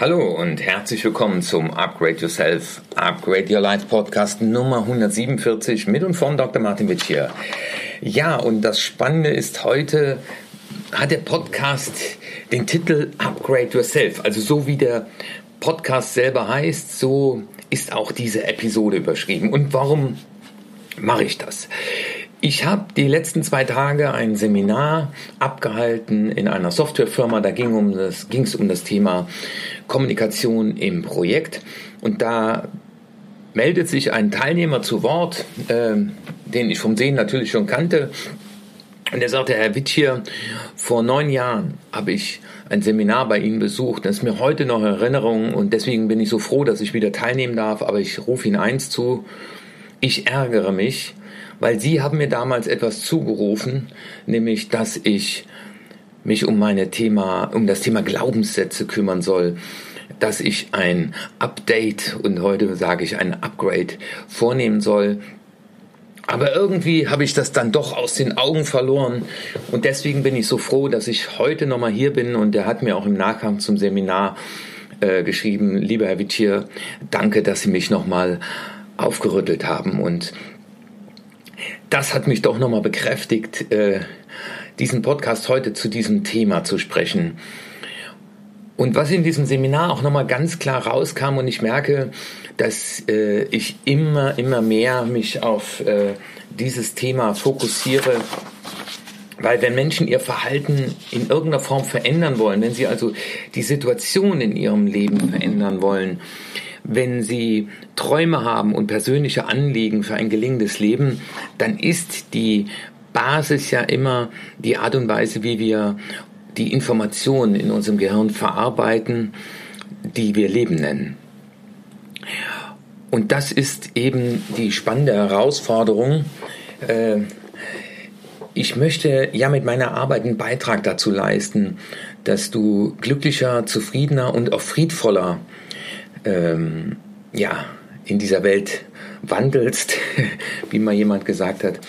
Hallo und herzlich willkommen zum Upgrade Yourself, Upgrade Your Life Podcast Nummer 147 mit und von Dr. Martin Witsch hier. Ja, und das Spannende ist heute hat der Podcast den Titel Upgrade Yourself. Also so wie der Podcast selber heißt, so ist auch diese Episode überschrieben. Und warum mache ich das? Ich habe die letzten zwei Tage ein Seminar abgehalten in einer Softwarefirma. Da ging um das, es um das Thema Kommunikation im Projekt. Und da meldet sich ein Teilnehmer zu Wort, äh, den ich vom Sehen natürlich schon kannte. Und er sagte, Herr Witt hier, vor neun Jahren habe ich ein Seminar bei Ihnen besucht. Das ist mir heute noch Erinnerung und deswegen bin ich so froh, dass ich wieder teilnehmen darf. Aber ich rufe Ihnen eins zu. Ich ärgere mich, weil Sie haben mir damals etwas zugerufen, nämlich, dass ich mich um meine Thema, um das Thema Glaubenssätze kümmern soll, dass ich ein Update und heute sage ich ein Upgrade vornehmen soll. Aber irgendwie habe ich das dann doch aus den Augen verloren. Und deswegen bin ich so froh, dass ich heute nochmal hier bin. Und er hat mir auch im Nachgang zum Seminar äh, geschrieben, lieber Herr Wittier, danke, dass Sie mich nochmal aufgerüttelt haben. Und das hat mich doch nochmal bekräftigt, äh, diesen Podcast heute zu diesem Thema zu sprechen. Und was in diesem Seminar auch nochmal ganz klar rauskam und ich merke, dass äh, ich immer, immer mehr mich auf äh, dieses Thema fokussiere, weil wenn Menschen ihr Verhalten in irgendeiner Form verändern wollen, wenn sie also die Situation in ihrem Leben verändern wollen, wenn Sie Träume haben und persönliche Anliegen für ein gelingendes Leben, dann ist die Basis ja immer die Art und Weise, wie wir die Informationen in unserem Gehirn verarbeiten, die wir Leben nennen. Und das ist eben die spannende Herausforderung. Äh, ich möchte ja mit meiner Arbeit einen Beitrag dazu leisten, dass du glücklicher, zufriedener und auch friedvoller ähm, ja, in dieser Welt wandelst, wie mal jemand gesagt hat.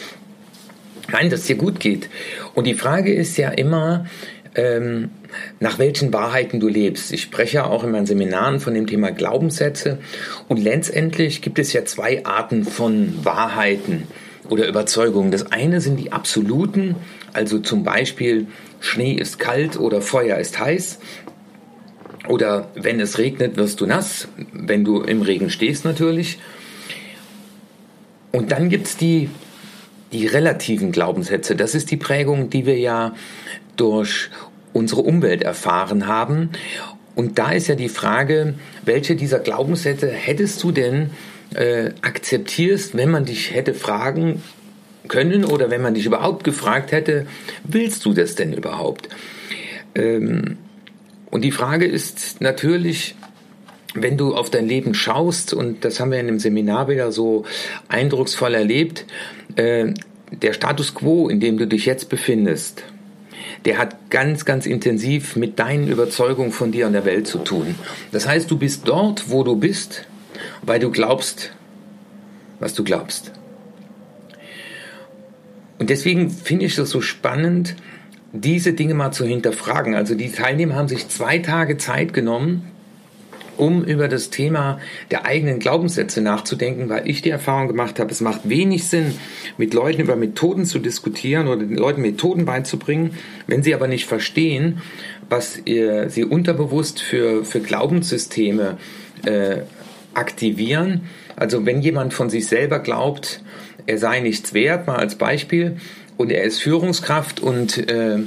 Nein, dass es dir gut geht. Und die Frage ist ja immer, ähm, nach welchen Wahrheiten du lebst. Ich spreche ja auch in meinen Seminaren von dem Thema Glaubenssätze. Und letztendlich gibt es ja zwei Arten von Wahrheiten oder Überzeugungen. Das eine sind die absoluten, also zum Beispiel Schnee ist kalt oder Feuer ist heiß. Oder wenn es regnet, wirst du nass, wenn du im Regen stehst natürlich. Und dann gibt es die, die relativen Glaubenssätze. Das ist die Prägung, die wir ja durch unsere Umwelt erfahren haben. Und da ist ja die Frage, welche dieser Glaubenssätze hättest du denn äh, akzeptierst, wenn man dich hätte fragen können oder wenn man dich überhaupt gefragt hätte, willst du das denn überhaupt? Ähm, und die Frage ist natürlich, wenn du auf dein Leben schaust, und das haben wir in dem Seminar wieder so eindrucksvoll erlebt, äh, der Status quo, in dem du dich jetzt befindest, der hat ganz, ganz intensiv mit deinen Überzeugungen von dir und der Welt zu tun. Das heißt, du bist dort, wo du bist, weil du glaubst, was du glaubst. Und deswegen finde ich das so spannend, diese Dinge mal zu hinterfragen. Also die Teilnehmer haben sich zwei Tage Zeit genommen, um über das Thema der eigenen Glaubenssätze nachzudenken, weil ich die Erfahrung gemacht habe, es macht wenig Sinn, mit Leuten über Methoden zu diskutieren oder den Leuten Methoden beizubringen, wenn sie aber nicht verstehen, was ihr, sie unterbewusst für, für Glaubenssysteme äh, aktivieren. Also wenn jemand von sich selber glaubt, er sei nichts wert, mal als Beispiel, und er ist Führungskraft und äh,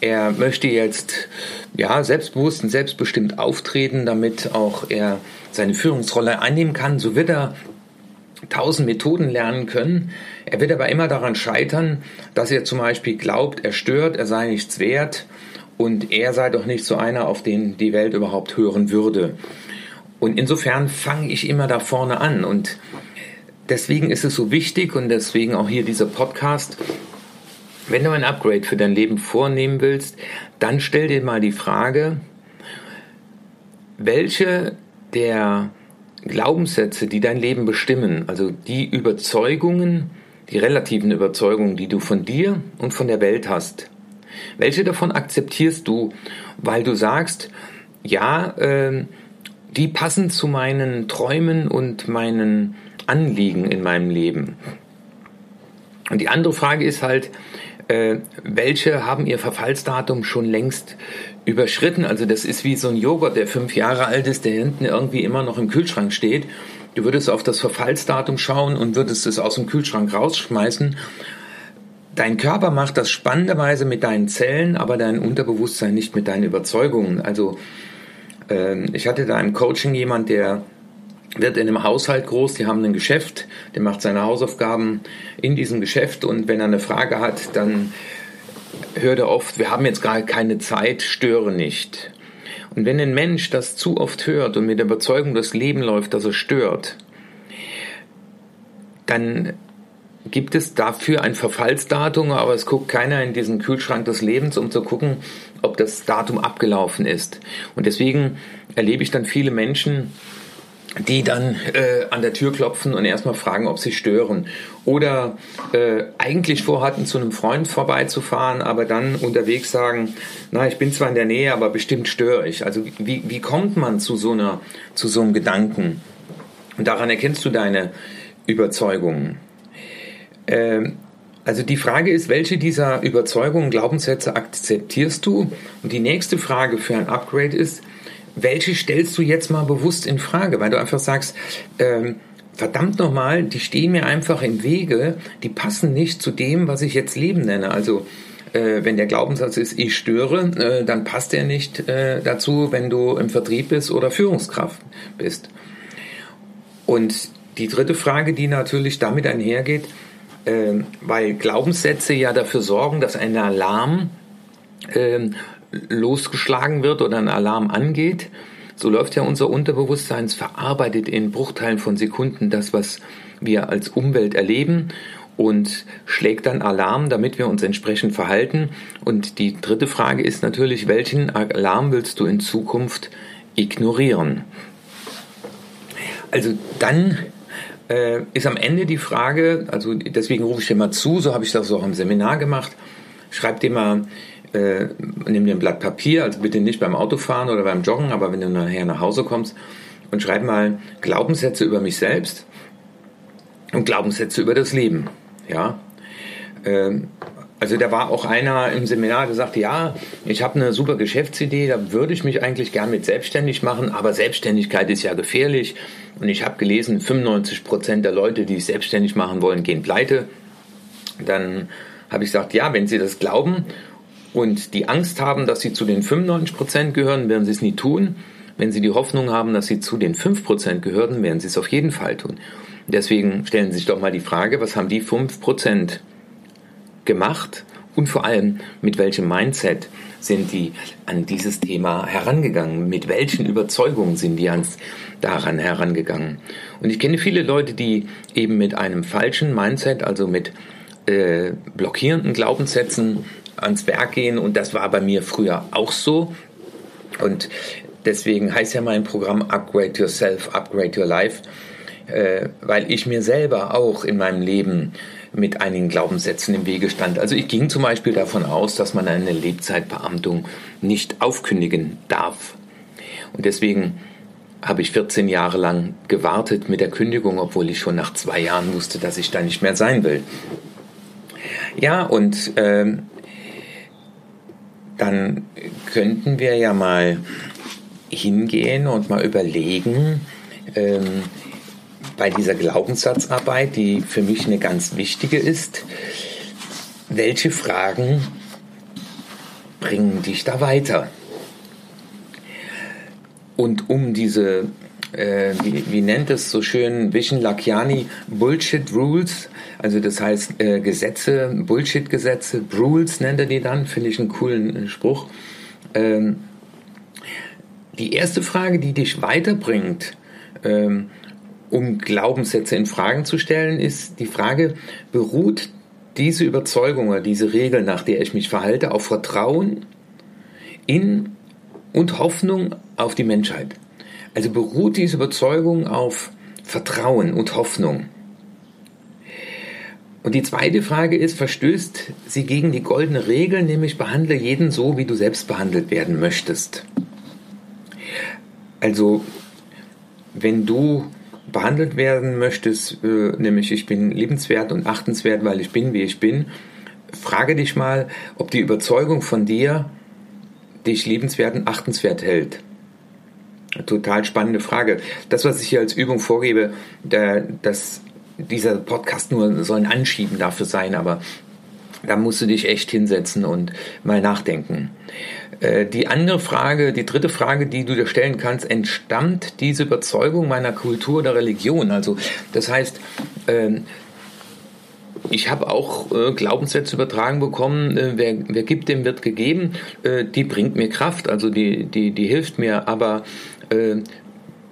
er möchte jetzt ja selbstbewusst und selbstbestimmt auftreten, damit auch er seine Führungsrolle einnehmen kann. So wird er tausend Methoden lernen können. Er wird aber immer daran scheitern, dass er zum Beispiel glaubt, er stört, er sei nichts wert und er sei doch nicht so einer, auf den die Welt überhaupt hören würde. Und insofern fange ich immer da vorne an und deswegen ist es so wichtig und deswegen auch hier dieser Podcast, wenn du ein Upgrade für dein Leben vornehmen willst, dann stell dir mal die Frage, welche der Glaubenssätze, die dein Leben bestimmen, also die Überzeugungen, die relativen Überzeugungen, die du von dir und von der Welt hast, welche davon akzeptierst du, weil du sagst, ja, äh, die passen zu meinen Träumen und meinen Anliegen in meinem Leben. Und die andere Frage ist halt, äh, welche haben ihr Verfallsdatum schon längst überschritten? Also das ist wie so ein Joghurt, der fünf Jahre alt ist, der hinten irgendwie immer noch im Kühlschrank steht. Du würdest auf das Verfallsdatum schauen und würdest es aus dem Kühlschrank rausschmeißen. Dein Körper macht das spannenderweise mit deinen Zellen, aber dein Unterbewusstsein nicht mit deinen Überzeugungen. Also äh, ich hatte da im Coaching jemand, der wird in einem Haushalt groß, die haben ein Geschäft, der macht seine Hausaufgaben in diesem Geschäft und wenn er eine Frage hat, dann hört er oft, wir haben jetzt gar keine Zeit, störe nicht. Und wenn ein Mensch das zu oft hört und mit der Überzeugung das Leben läuft, dass er stört, dann gibt es dafür ein Verfallsdatum, aber es guckt keiner in diesen Kühlschrank des Lebens, um zu gucken, ob das Datum abgelaufen ist. Und deswegen erlebe ich dann viele Menschen, die dann äh, an der Tür klopfen und erstmal fragen, ob sie stören. Oder äh, eigentlich vorhatten, zu einem Freund vorbeizufahren, aber dann unterwegs sagen, na, ich bin zwar in der Nähe, aber bestimmt störe ich. Also wie, wie kommt man zu so, einer, zu so einem Gedanken? Und daran erkennst du deine Überzeugungen. Ähm, also die Frage ist, welche dieser Überzeugungen, Glaubenssätze akzeptierst du? Und die nächste Frage für ein Upgrade ist, welche stellst du jetzt mal bewusst in Frage, weil du einfach sagst, ähm, verdammt nochmal, die stehen mir einfach im Wege, die passen nicht zu dem, was ich jetzt Leben nenne. Also äh, wenn der Glaubenssatz ist, ich störe, äh, dann passt er nicht äh, dazu, wenn du im Vertrieb bist oder Führungskraft bist. Und die dritte Frage, die natürlich damit einhergeht, äh, weil Glaubenssätze ja dafür sorgen, dass ein Alarm äh, losgeschlagen wird oder ein Alarm angeht, so läuft ja unser Unterbewusstsein, verarbeitet in Bruchteilen von Sekunden das, was wir als Umwelt erleben und schlägt dann Alarm, damit wir uns entsprechend verhalten. Und die dritte Frage ist natürlich, welchen Alarm willst du in Zukunft ignorieren? Also dann äh, ist am Ende die Frage, also deswegen rufe ich dir mal zu, so habe ich das auch im Seminar gemacht, schreib dir mal äh, nimm dir ein Blatt Papier, also bitte nicht beim Autofahren oder beim Joggen, aber wenn du nachher nach Hause kommst und schreib mal Glaubenssätze über mich selbst und Glaubenssätze über das Leben. Ja. Ähm, also da war auch einer im Seminar, der sagte, ja, ich habe eine super Geschäftsidee, da würde ich mich eigentlich gern mit selbstständig machen, aber Selbstständigkeit ist ja gefährlich. Und ich habe gelesen, 95 Prozent der Leute, die sich selbstständig machen wollen, gehen pleite. Dann habe ich gesagt, ja, wenn Sie das glauben und die Angst haben, dass sie zu den 95 Prozent gehören, werden sie es nie tun. Wenn sie die Hoffnung haben, dass sie zu den 5 Prozent gehören, werden sie es auf jeden Fall tun. Deswegen stellen Sie sich doch mal die Frage, was haben die 5 Prozent gemacht und vor allem mit welchem Mindset sind die an dieses Thema herangegangen? Mit welchen Überzeugungen sind die ans, daran herangegangen? Und ich kenne viele Leute, die eben mit einem falschen Mindset, also mit äh, blockierenden Glaubenssätzen ans Werk gehen und das war bei mir früher auch so. Und deswegen heißt ja mein Programm Upgrade Yourself, Upgrade Your Life, äh, weil ich mir selber auch in meinem Leben mit einigen Glaubenssätzen im Wege stand. Also ich ging zum Beispiel davon aus, dass man eine Lebzeitbeamtung nicht aufkündigen darf. Und deswegen habe ich 14 Jahre lang gewartet mit der Kündigung, obwohl ich schon nach zwei Jahren wusste, dass ich da nicht mehr sein will. Ja, und ähm, dann könnten wir ja mal hingehen und mal überlegen, ähm, bei dieser Glaubenssatzarbeit, die für mich eine ganz wichtige ist, welche Fragen bringen dich da weiter? Und um diese, äh, wie, wie, nennt es so schön Vision Lakiani, Bullshit Rules also das heißt äh, Gesetze, Bullshit-Gesetze, Rules nennt er die dann, finde ich einen coolen äh, Spruch. Ähm, die erste Frage, die dich weiterbringt, ähm, um Glaubenssätze in Fragen zu stellen, ist die Frage, beruht diese Überzeugung oder diese Regel, nach der ich mich verhalte, auf Vertrauen in und Hoffnung auf die Menschheit? Also beruht diese Überzeugung auf Vertrauen und Hoffnung? Und die zweite Frage ist, verstößt sie gegen die goldene Regel, nämlich behandle jeden so, wie du selbst behandelt werden möchtest. Also wenn du behandelt werden möchtest, äh, nämlich ich bin liebenswert und achtenswert, weil ich bin, wie ich bin, frage dich mal, ob die Überzeugung von dir dich liebenswert und achtenswert hält. Total spannende Frage. Das, was ich hier als Übung vorgebe, das, dieser Podcast nur soll ein Anschieben dafür sein, aber da musst du dich echt hinsetzen und mal nachdenken. Äh, die andere Frage, die dritte Frage, die du dir stellen kannst, entstammt diese Überzeugung meiner Kultur oder Religion? Also das heißt, ähm, ich habe auch äh, Glaubenssätze übertragen bekommen, äh, wer, wer gibt, dem wird gegeben. die bringt mir Kraft, also die, die, die hilft mir. Aber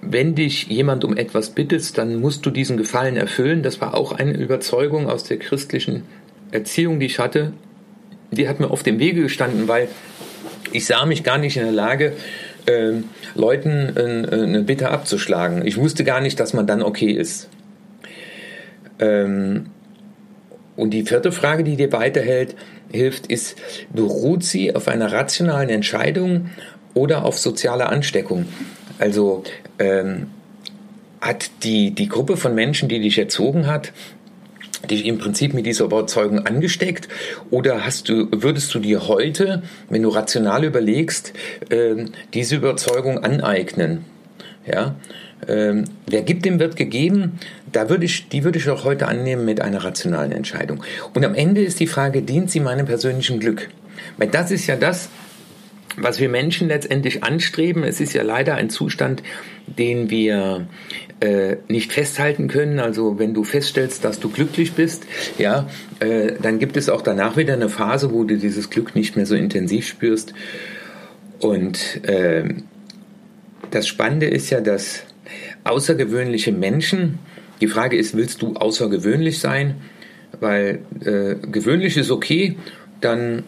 wenn dich jemand um etwas bittest, dann musst du diesen Gefallen erfüllen. Das war auch eine Überzeugung aus der christlichen Erziehung, die ich hatte. Die hat mir auf dem Wege gestanden, weil ich sah mich gar nicht in der Lage, äh, Leuten äh, eine Bitte abzuschlagen. Ich wusste gar nicht, dass man dann okay ist. Ähm, und die vierte Frage, die dir weiterhält, hilft, ist, beruht sie auf einer rationalen Entscheidung oder auf sozialer Ansteckung? Also ähm, hat die, die Gruppe von Menschen, die dich erzogen hat, dich im Prinzip mit dieser Überzeugung angesteckt? Oder hast du, würdest du dir heute, wenn du rational überlegst, äh, diese Überzeugung aneignen? Ja, ähm, wer gibt, dem wird gegeben. Da würde ich, die würde ich auch heute annehmen mit einer rationalen Entscheidung. Und am Ende ist die Frage, dient sie meinem persönlichen Glück? Weil das ist ja das, was wir Menschen letztendlich anstreben. Es ist ja leider ein Zustand, den wir äh, nicht festhalten können. Also wenn du feststellst, dass du glücklich bist, ja, äh, dann gibt es auch danach wieder eine Phase, wo du dieses Glück nicht mehr so intensiv spürst. Und äh, das Spannende ist ja, dass außergewöhnliche Menschen, die Frage ist, willst du außergewöhnlich sein? Weil äh, gewöhnlich ist okay, dann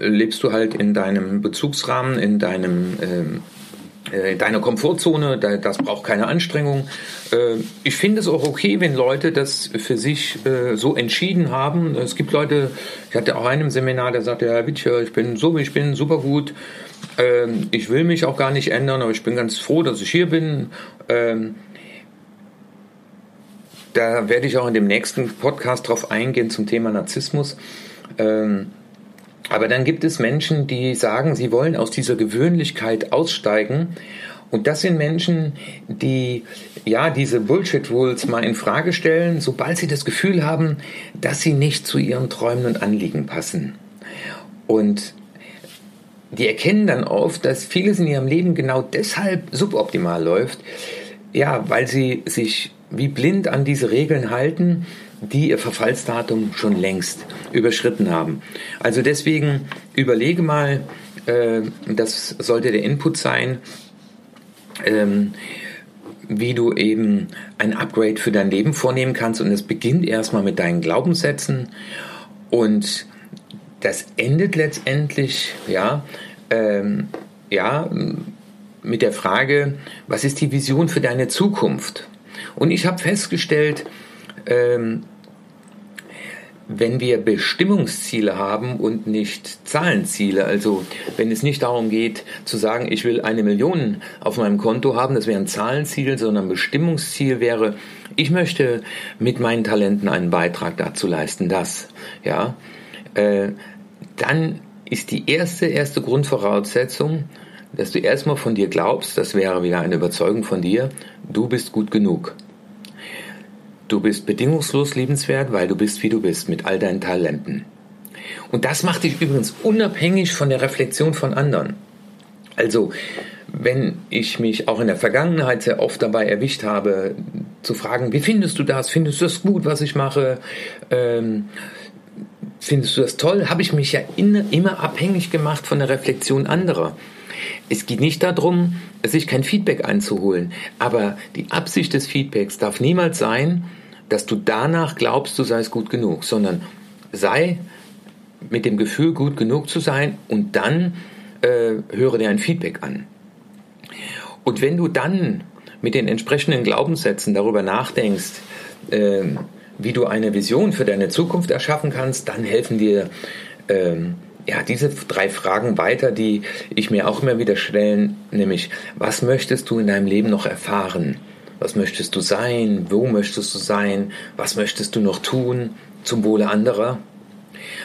lebst du halt in deinem Bezugsrahmen, in deinem ähm, äh, deine Komfortzone, das braucht keine Anstrengung. Äh, ich finde es auch okay, wenn Leute das für sich äh, so entschieden haben. Es gibt Leute, ich hatte auch einen im Seminar, der sagte, Herr Witscher, ich bin so wie ich bin, super gut. Ähm, ich will mich auch gar nicht ändern, aber ich bin ganz froh, dass ich hier bin. Ähm, da werde ich auch in dem nächsten Podcast drauf eingehen zum Thema Narzissmus. Ähm, aber dann gibt es Menschen, die sagen, sie wollen aus dieser Gewöhnlichkeit aussteigen. Und das sind Menschen, die ja diese Bullshit-Rules mal in Frage stellen, sobald sie das Gefühl haben, dass sie nicht zu ihren Träumen und Anliegen passen. Und die erkennen dann oft, dass vieles in ihrem Leben genau deshalb suboptimal läuft, ja, weil sie sich wie blind an diese Regeln halten die ihr Verfallsdatum schon längst überschritten haben. Also deswegen überlege mal, äh, das sollte der Input sein, ähm, wie du eben ein Upgrade für dein Leben vornehmen kannst. Und es beginnt erstmal mit deinen Glaubenssätzen und das endet letztendlich, ja, ähm, ja, mit der Frage, was ist die Vision für deine Zukunft? Und ich habe festgestellt, ähm, wenn wir Bestimmungsziele haben und nicht Zahlenziele, also wenn es nicht darum geht zu sagen, ich will eine Million auf meinem Konto haben, das wäre ein Zahlenziel, sondern ein Bestimmungsziel wäre, ich möchte mit meinen Talenten einen Beitrag dazu leisten, das, ja, äh, dann ist die erste, erste Grundvoraussetzung, dass du erstmal von dir glaubst, das wäre wieder eine Überzeugung von dir, du bist gut genug. Du bist bedingungslos liebenswert, weil du bist, wie du bist, mit all deinen Talenten. Und das macht dich übrigens unabhängig von der Reflexion von anderen. Also, wenn ich mich auch in der Vergangenheit sehr oft dabei erwischt habe, zu fragen, wie findest du das? Findest du das gut, was ich mache? Ähm, findest du das toll? Habe ich mich ja in, immer abhängig gemacht von der Reflexion anderer. Es geht nicht darum, sich kein Feedback einzuholen, aber die Absicht des Feedbacks darf niemals sein, dass du danach glaubst, du seist gut genug, sondern sei mit dem Gefühl, gut genug zu sein und dann äh, höre dir ein Feedback an. Und wenn du dann mit den entsprechenden Glaubenssätzen darüber nachdenkst, äh, wie du eine Vision für deine Zukunft erschaffen kannst, dann helfen dir äh, ja, diese drei Fragen weiter, die ich mir auch immer wieder stellen, nämlich, was möchtest du in deinem Leben noch erfahren? Was möchtest du sein? Wo möchtest du sein? Was möchtest du noch tun zum Wohle anderer?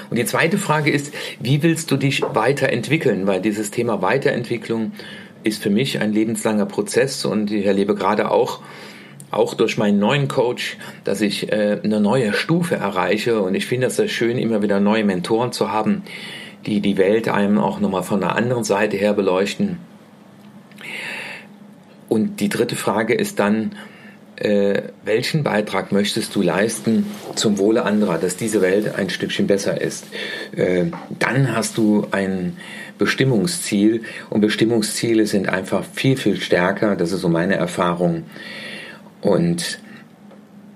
Und die zweite Frage ist, wie willst du dich weiterentwickeln? Weil dieses Thema Weiterentwicklung ist für mich ein lebenslanger Prozess und ich erlebe gerade auch, auch durch meinen neuen Coach, dass ich äh, eine neue Stufe erreiche und ich finde es sehr schön, immer wieder neue Mentoren zu haben, die die Welt einem auch nochmal von einer anderen Seite her beleuchten. Und die dritte Frage ist dann, äh, welchen Beitrag möchtest du leisten zum Wohle anderer, dass diese Welt ein Stückchen besser ist? Äh, dann hast du ein Bestimmungsziel und Bestimmungsziele sind einfach viel, viel stärker, das ist so meine Erfahrung. Und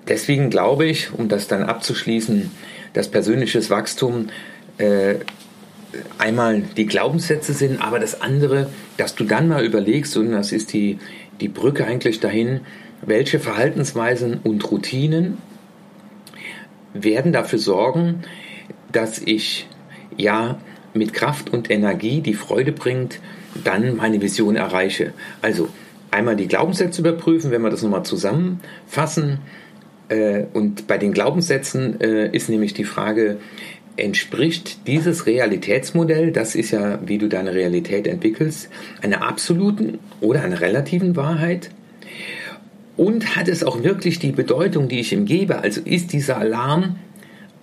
deswegen glaube ich, um das dann abzuschließen, dass persönliches Wachstum äh, einmal die Glaubenssätze sind, aber das andere, dass du dann mal überlegst, und das ist die, die Brücke eigentlich dahin, welche Verhaltensweisen und Routinen werden dafür sorgen, dass ich ja mit Kraft und Energie, die Freude bringt, dann meine Vision erreiche. Also einmal die Glaubenssätze überprüfen, wenn wir das nochmal zusammenfassen. Äh, und bei den Glaubenssätzen äh, ist nämlich die Frage, entspricht dieses Realitätsmodell, das ist ja, wie du deine Realität entwickelst, einer absoluten oder einer relativen Wahrheit? Und hat es auch wirklich die Bedeutung, die ich ihm gebe? Also ist dieser Alarm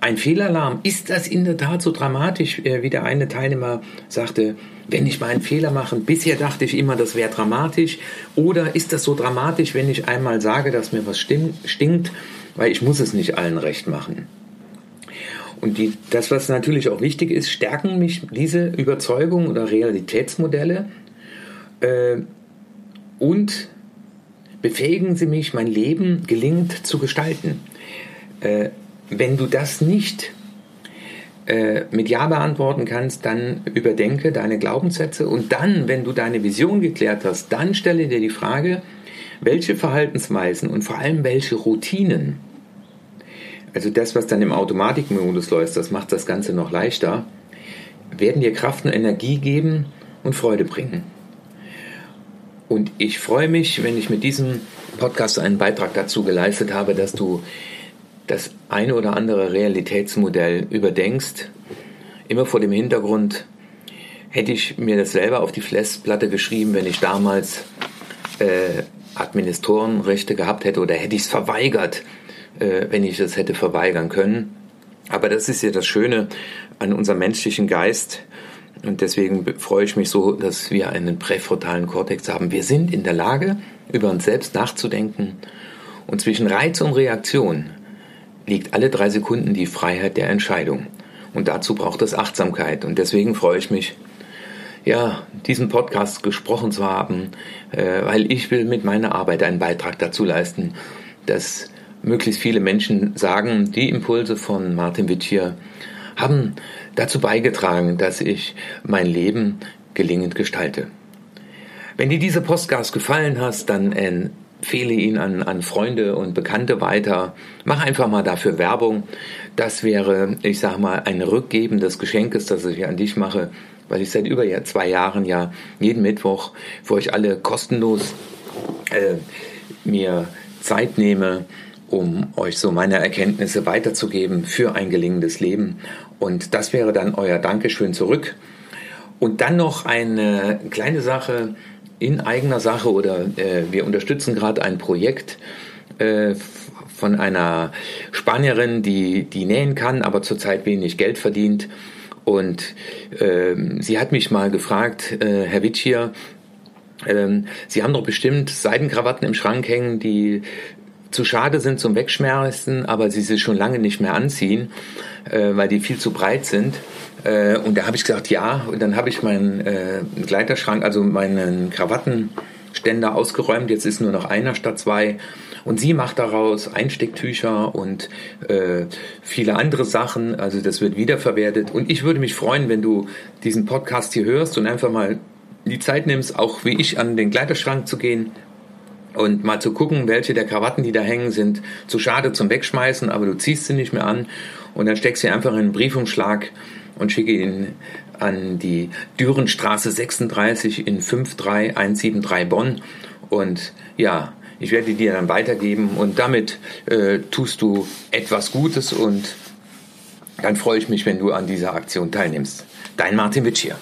ein Fehlalarm? Ist das in der Tat so dramatisch, äh, wie der eine Teilnehmer sagte, wenn ich mal einen Fehler mache? Bisher dachte ich immer, das wäre dramatisch. Oder ist das so dramatisch, wenn ich einmal sage, dass mir was stinkt, weil ich muss es nicht allen recht machen? Und die, das, was natürlich auch wichtig ist, stärken mich diese Überzeugungen oder Realitätsmodelle äh, und befähigen sie mich, mein Leben gelingend zu gestalten. Äh, wenn du das nicht äh, mit Ja beantworten kannst, dann überdenke deine Glaubenssätze und dann, wenn du deine Vision geklärt hast, dann stelle dir die Frage, welche Verhaltensweisen und vor allem welche Routinen, also das, was dann im Automatikmodus läuft, das macht das Ganze noch leichter, werden dir Kraft und Energie geben und Freude bringen. Und ich freue mich, wenn ich mit diesem Podcast einen Beitrag dazu geleistet habe, dass du das eine oder andere Realitätsmodell überdenkst. Immer vor dem Hintergrund, hätte ich mir das selber auf die Festplatte geschrieben, wenn ich damals äh, Administtorenrechte gehabt hätte oder hätte ich es verweigert, äh, wenn ich es hätte verweigern können. Aber das ist ja das Schöne an unserem menschlichen Geist. Und deswegen freue ich mich so, dass wir einen präfrontalen Kortex haben. Wir sind in der Lage, über uns selbst nachzudenken. Und zwischen Reiz und Reaktion liegt alle drei Sekunden die Freiheit der Entscheidung. Und dazu braucht es Achtsamkeit. Und deswegen freue ich mich, ja, diesen Podcast gesprochen zu haben, äh, weil ich will mit meiner Arbeit einen Beitrag dazu leisten, dass möglichst viele Menschen sagen, die Impulse von Martin Witt hier haben dazu beigetragen, dass ich mein Leben gelingend gestalte. Wenn dir diese Podcast gefallen hat, dann empfehle ihn an, an Freunde und Bekannte weiter. Mach einfach mal dafür Werbung. Das wäre, ich sag mal, ein Rückgeben des Geschenkes, das ich an dich mache, weil ich seit über zwei Jahren ja jeden Mittwoch für euch alle kostenlos äh, mir Zeit nehme, um euch so meine Erkenntnisse weiterzugeben für ein gelingendes Leben. Und das wäre dann euer Dankeschön zurück. Und dann noch eine kleine Sache in eigener Sache oder äh, wir unterstützen gerade ein Projekt äh, von einer Spanierin, die, die nähen kann, aber zurzeit wenig Geld verdient. Und äh, sie hat mich mal gefragt, äh, Herr Witschier, ähm, Sie haben doch bestimmt Seidenkrawatten im Schrank hängen, die zu schade sind zum Wegschmerzen, aber sie sie schon lange nicht mehr anziehen, äh, weil die viel zu breit sind. Äh, und da habe ich gesagt, ja. Und dann habe ich meinen äh, Gleiterschrank, also meinen Krawattenständer ausgeräumt. Jetzt ist nur noch einer statt zwei. Und sie macht daraus Einstecktücher und äh, viele andere Sachen. Also das wird wiederverwertet. Und ich würde mich freuen, wenn du diesen Podcast hier hörst und einfach mal die Zeit nimmst, auch wie ich an den Kleiderschrank zu gehen und mal zu gucken, welche der Krawatten, die da hängen, sind zu schade zum Wegschmeißen, aber du ziehst sie nicht mehr an und dann steckst sie einfach in einen Briefumschlag und schicke ihn an die Dürenstraße 36 in 53173 Bonn und ja, Ich werde dir dann weitergeben und damit äh, tust du etwas Gutes und dann freue ich mich, wenn du an dieser Aktion teilnimmst. Dein Martin Witsch hier.